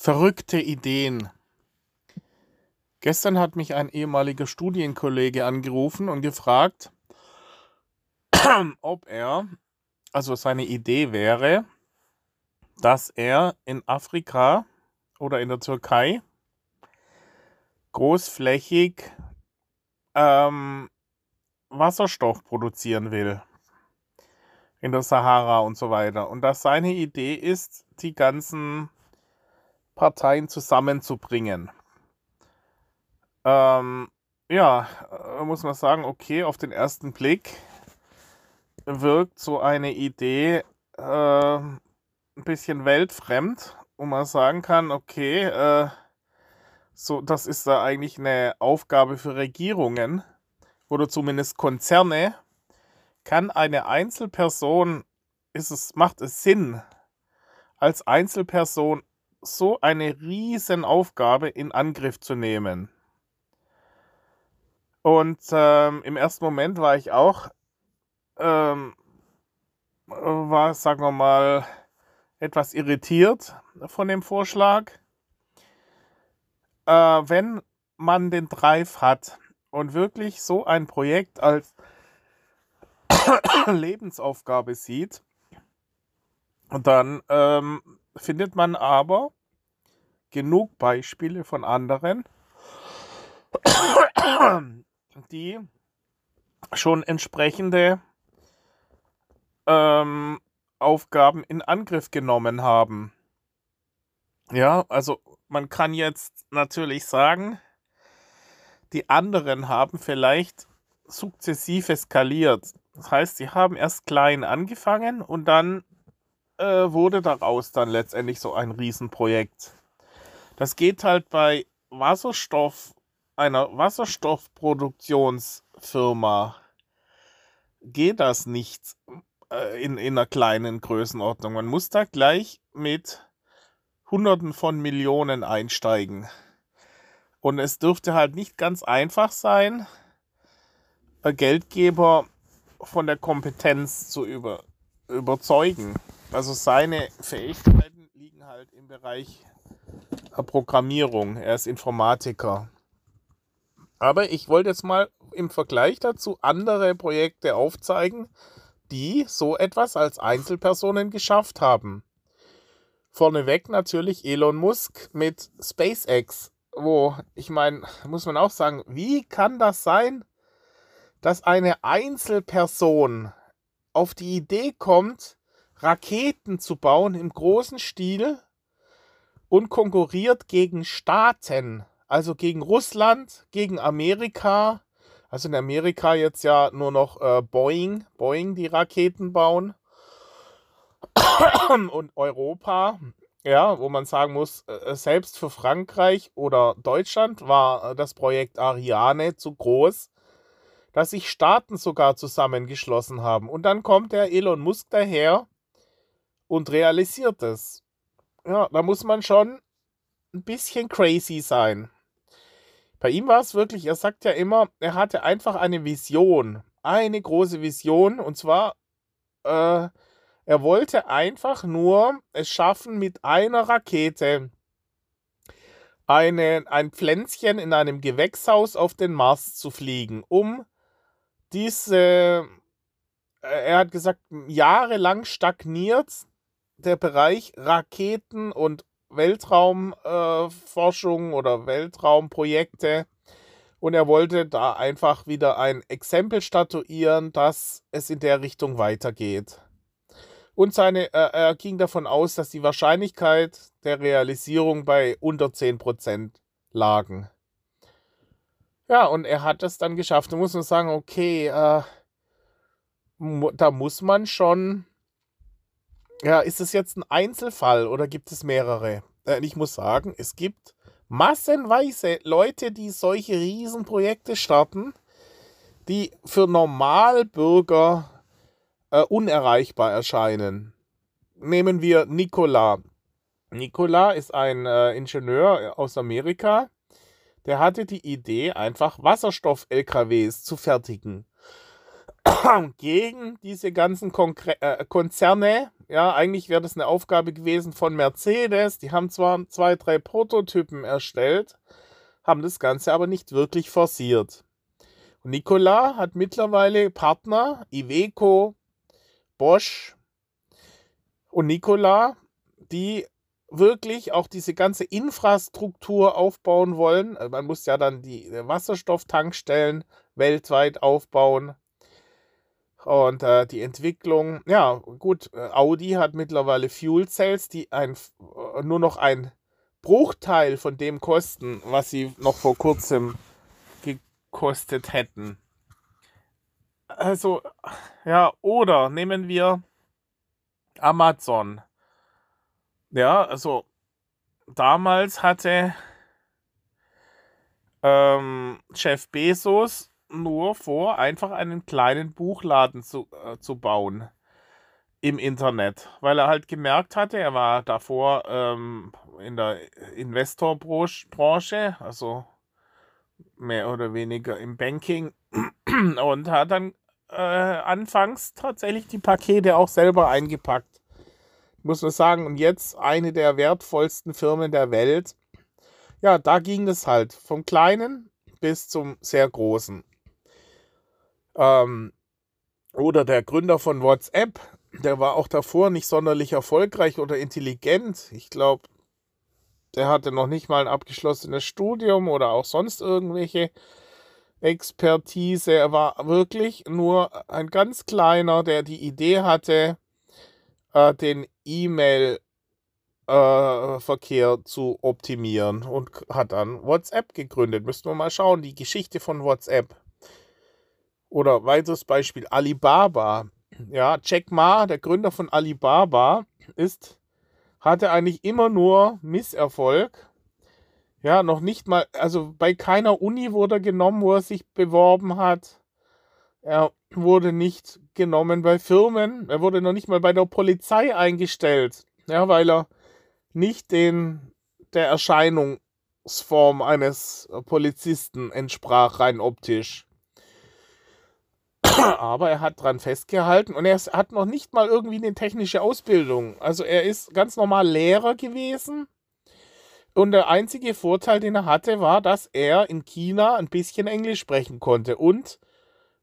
Verrückte Ideen. Gestern hat mich ein ehemaliger Studienkollege angerufen und gefragt, ob er, also seine Idee wäre, dass er in Afrika oder in der Türkei großflächig ähm, Wasserstoff produzieren will. In der Sahara und so weiter. Und dass seine Idee ist, die ganzen Parteien zusammenzubringen. Ähm, ja, äh, muss man sagen, okay, auf den ersten Blick wirkt so eine Idee äh, ein bisschen weltfremd, wo man sagen kann, okay, äh, so, das ist da eigentlich eine Aufgabe für Regierungen oder zumindest Konzerne. Kann eine Einzelperson, ist es, macht es Sinn, als Einzelperson so eine Riesenaufgabe in Angriff zu nehmen. Und ähm, im ersten Moment war ich auch, ähm, war, sagen wir mal, etwas irritiert von dem Vorschlag. Äh, wenn man den Drive hat und wirklich so ein Projekt als Lebensaufgabe sieht, dann ähm, findet man aber genug Beispiele von anderen, die schon entsprechende ähm, Aufgaben in Angriff genommen haben. Ja, also man kann jetzt natürlich sagen, die anderen haben vielleicht sukzessiv eskaliert. Das heißt, sie haben erst klein angefangen und dann äh, wurde daraus dann letztendlich so ein Riesenprojekt. Das geht halt bei Wasserstoff, einer Wasserstoffproduktionsfirma, geht das nicht äh, in, in einer kleinen Größenordnung. Man muss da gleich mit Hunderten von Millionen einsteigen. Und es dürfte halt nicht ganz einfach sein, Geldgeber von der Kompetenz zu über, überzeugen. Also seine Fähigkeiten liegen halt im Bereich Programmierung. Er ist Informatiker. Aber ich wollte jetzt mal im Vergleich dazu andere Projekte aufzeigen, die so etwas als Einzelpersonen geschafft haben. Vorneweg natürlich Elon Musk mit SpaceX, wo ich meine, muss man auch sagen, wie kann das sein, dass eine Einzelperson auf die Idee kommt, Raketen zu bauen im großen Stil und konkurriert gegen Staaten, also gegen Russland, gegen Amerika. Also in Amerika jetzt ja nur noch äh, Boeing, Boeing die Raketen bauen. und Europa, ja, wo man sagen muss, äh, selbst für Frankreich oder Deutschland war äh, das Projekt Ariane zu groß, dass sich Staaten sogar zusammengeschlossen haben. Und dann kommt der Elon Musk daher und realisiert es. Ja, da muss man schon ein bisschen crazy sein. Bei ihm war es wirklich, er sagt ja immer, er hatte einfach eine Vision, eine große Vision, und zwar, äh, er wollte einfach nur es schaffen, mit einer Rakete eine, ein Pflänzchen in einem Gewächshaus auf den Mars zu fliegen, um diese, äh, er hat gesagt, jahrelang stagniert der Bereich Raketen und Weltraumforschung äh, oder Weltraumprojekte. Und er wollte da einfach wieder ein Exempel statuieren, dass es in der Richtung weitergeht. Und seine, äh, er ging davon aus, dass die Wahrscheinlichkeit der Realisierung bei unter 10% lagen. Ja, und er hat es dann geschafft. Da muss man sagen, okay, äh, da muss man schon ja, ist es jetzt ein Einzelfall oder gibt es mehrere? Äh, ich muss sagen, es gibt massenweise Leute, die solche Riesenprojekte starten, die für Normalbürger äh, unerreichbar erscheinen. Nehmen wir Nikola. Nikola ist ein äh, Ingenieur aus Amerika, der hatte die Idee, einfach Wasserstoff-LKWs zu fertigen. gegen diese ganzen Konkre äh, Konzerne. Ja, eigentlich wäre das eine Aufgabe gewesen von Mercedes. Die haben zwar zwei, drei Prototypen erstellt, haben das Ganze aber nicht wirklich forciert. Und Nikola hat mittlerweile Partner, Iveco, Bosch und Nikola, die wirklich auch diese ganze Infrastruktur aufbauen wollen. Also man muss ja dann die Wasserstofftankstellen weltweit aufbauen. Und äh, die Entwicklung, ja, gut, äh, Audi hat mittlerweile Fuel Cells, die ein, äh, nur noch ein Bruchteil von dem kosten, was sie noch vor kurzem gekostet hätten. Also, ja, oder nehmen wir Amazon. Ja, also damals hatte ähm, Jeff Bezos nur vor, einfach einen kleinen Buchladen zu, äh, zu bauen im Internet, weil er halt gemerkt hatte, er war davor ähm, in der Investorbranche, also mehr oder weniger im Banking und hat dann äh, anfangs tatsächlich die Pakete auch selber eingepackt. Muss man sagen, und jetzt eine der wertvollsten Firmen der Welt. Ja, da ging es halt vom kleinen bis zum sehr großen. Ähm, oder der Gründer von WhatsApp, der war auch davor nicht sonderlich erfolgreich oder intelligent. Ich glaube, der hatte noch nicht mal ein abgeschlossenes Studium oder auch sonst irgendwelche Expertise. Er war wirklich nur ein ganz kleiner, der die Idee hatte, äh, den E-Mail-Verkehr äh, zu optimieren und hat dann WhatsApp gegründet. Müssen wir mal schauen, die Geschichte von WhatsApp. Oder weiteres Beispiel, Alibaba. Ja, Jack Ma, der Gründer von Alibaba, ist, hatte eigentlich immer nur Misserfolg. Ja, noch nicht mal, also bei keiner Uni wurde er genommen, wo er sich beworben hat. Er wurde nicht genommen bei Firmen. Er wurde noch nicht mal bei der Polizei eingestellt. Ja, weil er nicht den, der Erscheinungsform eines Polizisten entsprach, rein optisch. Aber er hat dran festgehalten und er hat noch nicht mal irgendwie eine technische Ausbildung. Also er ist ganz normal Lehrer gewesen. Und der einzige Vorteil, den er hatte, war, dass er in China ein bisschen Englisch sprechen konnte und,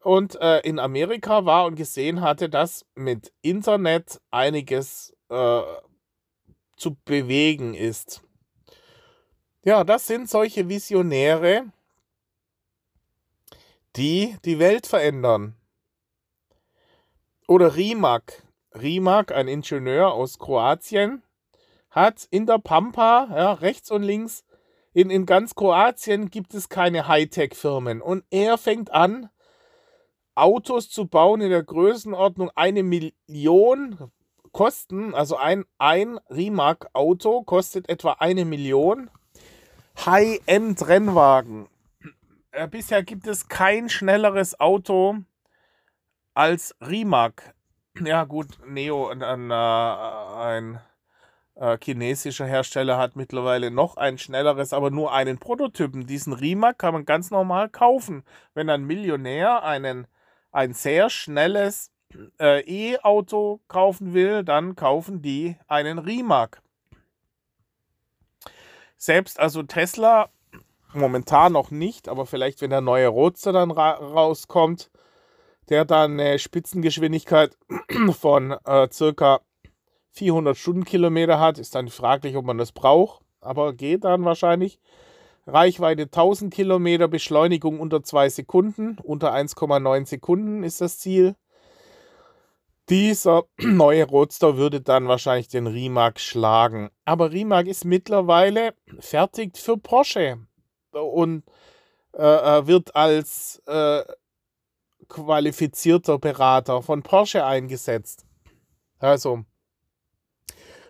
und äh, in Amerika war und gesehen hatte, dass mit Internet einiges äh, zu bewegen ist. Ja, das sind solche Visionäre, die die Welt verändern. Oder Rimac. Rimac, ein Ingenieur aus Kroatien, hat in der Pampa, ja, rechts und links, in, in ganz Kroatien gibt es keine Hightech-Firmen. Und er fängt an, Autos zu bauen in der Größenordnung eine Million kosten. Also ein, ein Rimac-Auto kostet etwa eine Million. High-End-Rennwagen. Äh, bisher gibt es kein schnelleres Auto als Rimac. Ja, gut, Neo, ein, ein, äh, ein äh, chinesischer Hersteller hat mittlerweile noch ein schnelleres, aber nur einen Prototypen. Diesen Rimac kann man ganz normal kaufen. Wenn ein Millionär einen, ein sehr schnelles äh, E-Auto kaufen will, dann kaufen die einen Rimac. Selbst also Tesla momentan noch nicht, aber vielleicht wenn der neue Roadster dann ra rauskommt, der dann eine Spitzengeschwindigkeit von äh, circa 400 Stundenkilometer hat, ist dann fraglich, ob man das braucht, aber geht dann wahrscheinlich. Reichweite 1000 Kilometer, Beschleunigung unter 2 Sekunden, unter 1,9 Sekunden ist das Ziel. Dieser neue Roadster würde dann wahrscheinlich den Rimac schlagen. Aber Rimac ist mittlerweile fertig für Porsche und äh, äh wird als äh, qualifizierter Berater von Porsche eingesetzt. Also,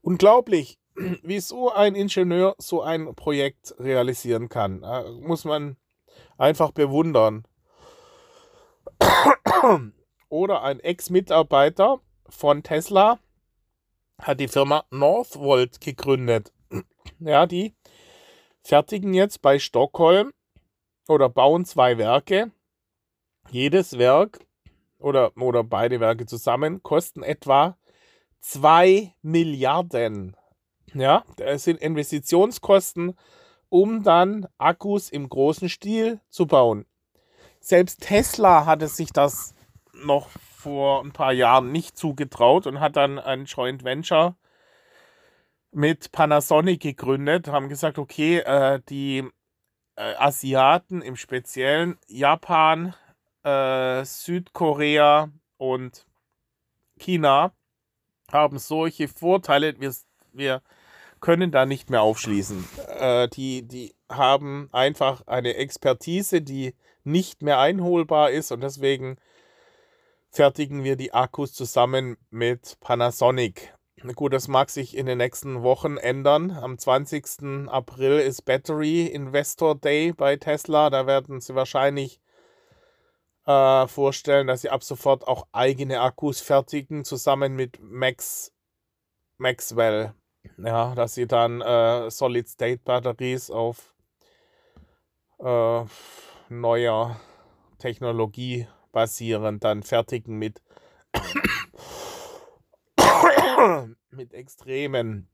unglaublich, wie so ein Ingenieur so ein Projekt realisieren kann. Da muss man einfach bewundern. Oder ein Ex-Mitarbeiter von Tesla hat die Firma Northvolt gegründet. Ja, die fertigen jetzt bei Stockholm oder bauen zwei Werke jedes Werk oder, oder beide Werke zusammen kosten etwa 2 Milliarden. Ja, das sind Investitionskosten, um dann Akkus im großen Stil zu bauen. Selbst Tesla hatte sich das noch vor ein paar Jahren nicht zugetraut und hat dann ein Joint Venture mit Panasonic gegründet, haben gesagt, okay, äh, die äh, Asiaten im Speziellen, Japan, äh, Südkorea und China haben solche Vorteile, wir, wir können da nicht mehr aufschließen. Äh, die, die haben einfach eine Expertise, die nicht mehr einholbar ist und deswegen fertigen wir die Akkus zusammen mit Panasonic. Gut, das mag sich in den nächsten Wochen ändern. Am 20. April ist Battery Investor Day bei Tesla. Da werden sie wahrscheinlich äh, vorstellen, dass sie ab sofort auch eigene Akkus fertigen, zusammen mit Max Maxwell. Ja, dass sie dann äh, Solid-State-Batteries auf äh, neuer Technologie basierend dann fertigen mit mit extremen,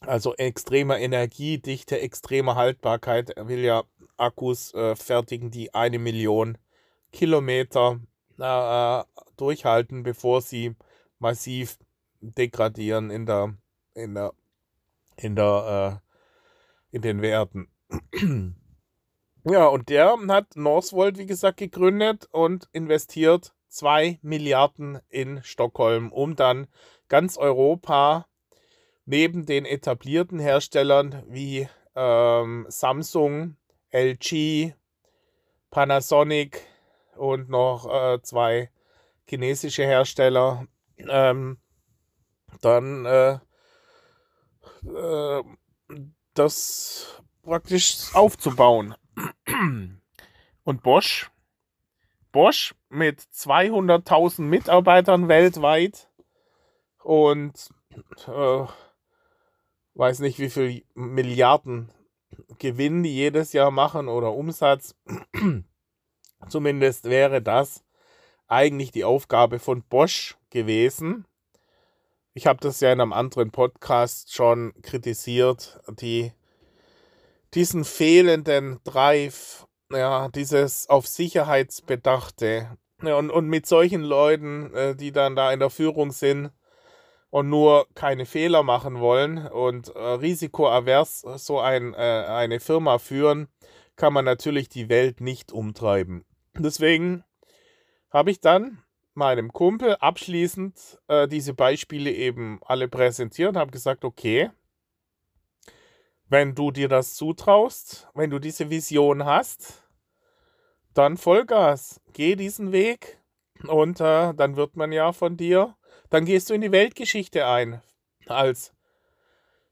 also extremer Energiedichte, extremer Haltbarkeit. Er will ja Akkus äh, fertigen, die eine Million Kilometer äh, durchhalten, bevor sie massiv degradieren in der, in der, in der, äh, in den Werten. ja, und der hat Northvolt, wie gesagt, gegründet und investiert 2 Milliarden in Stockholm, um dann ganz Europa neben den etablierten Herstellern wie ähm, Samsung, LG, Panasonic und noch äh, zwei chinesische Hersteller ähm, dann äh, äh, das praktisch aufzubauen. Und Bosch, Bosch mit 200.000 Mitarbeitern weltweit und äh, weiß nicht, wie viel Milliarden Gewinn die jedes Jahr machen oder Umsatz. Zumindest wäre das eigentlich die Aufgabe von Bosch gewesen. Ich habe das ja in einem anderen Podcast schon kritisiert, die, diesen fehlenden Drive, ja, dieses auf Sicherheitsbedachte. Ja, und, und mit solchen Leuten, äh, die dann da in der Führung sind, und nur keine Fehler machen wollen und äh, risikoavers so ein, äh, eine Firma führen, kann man natürlich die Welt nicht umtreiben. Deswegen habe ich dann meinem Kumpel abschließend äh, diese Beispiele eben alle präsentiert und habe gesagt, okay, wenn du dir das zutraust, wenn du diese Vision hast, dann Vollgas, geh diesen Weg und äh, dann wird man ja von dir dann gehst du in die Weltgeschichte ein als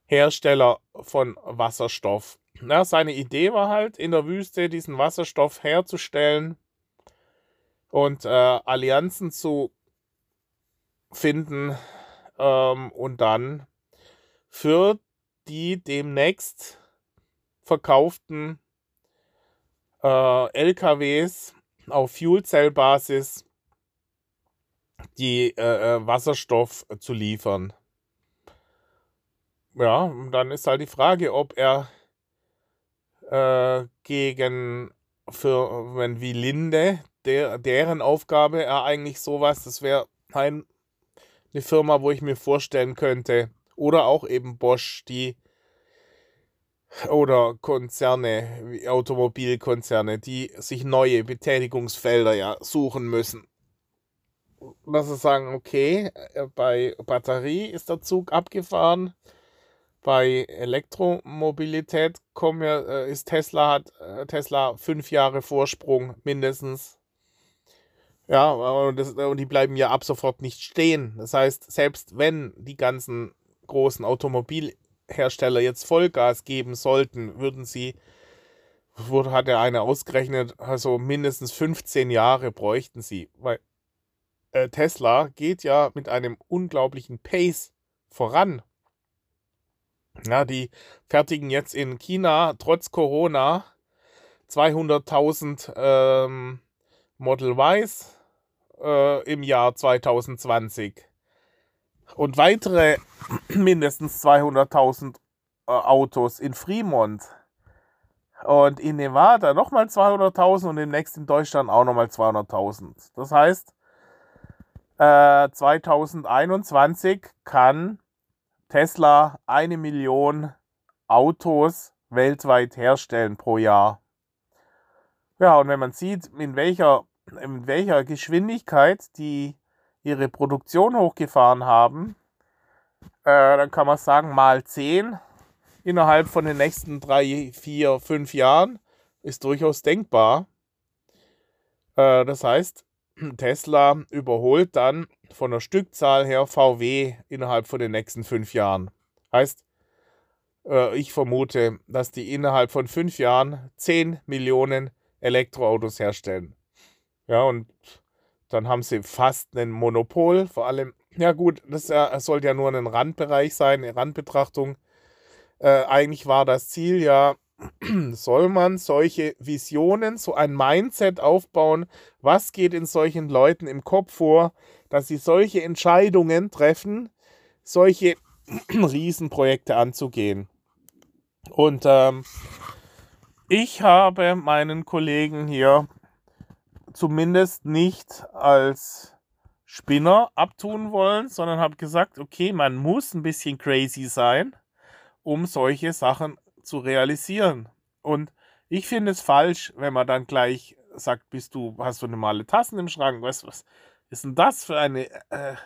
Hersteller von Wasserstoff. Ja, seine Idee war halt, in der Wüste diesen Wasserstoff herzustellen und äh, Allianzen zu finden ähm, und dann für die demnächst verkauften äh, LKWs auf Fuelcell-Basis die äh, äh, Wasserstoff zu liefern. Ja, dann ist halt die Frage, ob er äh, gegen Firmen wie Linde, der, deren Aufgabe er eigentlich sowas, das wäre ein, eine Firma, wo ich mir vorstellen könnte, oder auch eben Bosch, die oder Konzerne, Automobilkonzerne, die sich neue Betätigungsfelder ja suchen müssen dass sie sagen, okay, äh, bei Batterie ist der Zug abgefahren, bei Elektromobilität kommen ja, äh, ist Tesla hat äh, Tesla fünf Jahre Vorsprung mindestens. Ja, und, das, und die bleiben ja ab sofort nicht stehen. Das heißt, selbst wenn die ganzen großen Automobilhersteller jetzt Vollgas geben sollten, würden sie, wurde, hat ja einer ausgerechnet, also mindestens 15 Jahre bräuchten sie. Weil äh, Tesla geht ja mit einem unglaublichen Pace voran. Ja, die fertigen jetzt in China trotz Corona 200.000 ähm, Model Ys äh, im Jahr 2020. Und weitere mindestens 200.000 äh, Autos in Fremont. Und in Nevada nochmal 200.000 und demnächst in Deutschland auch nochmal 200.000. Das heißt, äh, 2021 kann Tesla eine Million Autos weltweit herstellen pro Jahr. Ja, und wenn man sieht, in welcher, in welcher Geschwindigkeit die ihre Produktion hochgefahren haben, äh, dann kann man sagen, mal 10 innerhalb von den nächsten drei, vier, fünf Jahren ist durchaus denkbar. Äh, das heißt, Tesla überholt dann von der Stückzahl her VW innerhalb von den nächsten fünf Jahren. Heißt, äh, ich vermute, dass die innerhalb von fünf Jahren 10 Millionen Elektroautos herstellen. Ja, und dann haben sie fast ein Monopol. Vor allem, ja gut, das sollte ja nur ein Randbereich sein, eine Randbetrachtung. Äh, eigentlich war das Ziel ja, soll man solche Visionen, so ein Mindset aufbauen, was geht in solchen Leuten im Kopf vor, dass sie solche Entscheidungen treffen, solche Riesenprojekte anzugehen. Und ähm, ich habe meinen Kollegen hier zumindest nicht als Spinner abtun wollen, sondern habe gesagt, okay, man muss ein bisschen crazy sein um solche Sachen zu realisieren. Und ich finde es falsch, wenn man dann gleich sagt, bist du, hast du normale Tassen im Schrank? Was, was ist denn das für eine, äh,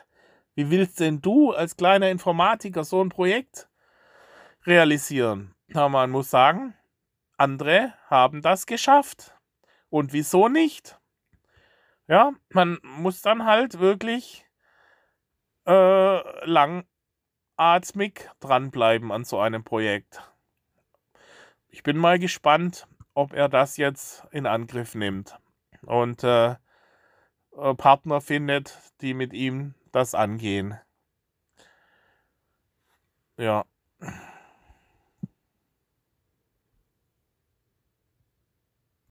wie willst denn du als kleiner Informatiker so ein Projekt realisieren? Aber man muss sagen, andere haben das geschafft. Und wieso nicht? Ja, man muss dann halt wirklich äh, lang atmig dranbleiben an so einem Projekt. Ich bin mal gespannt, ob er das jetzt in Angriff nimmt und äh, äh, Partner findet, die mit ihm das angehen. Ja.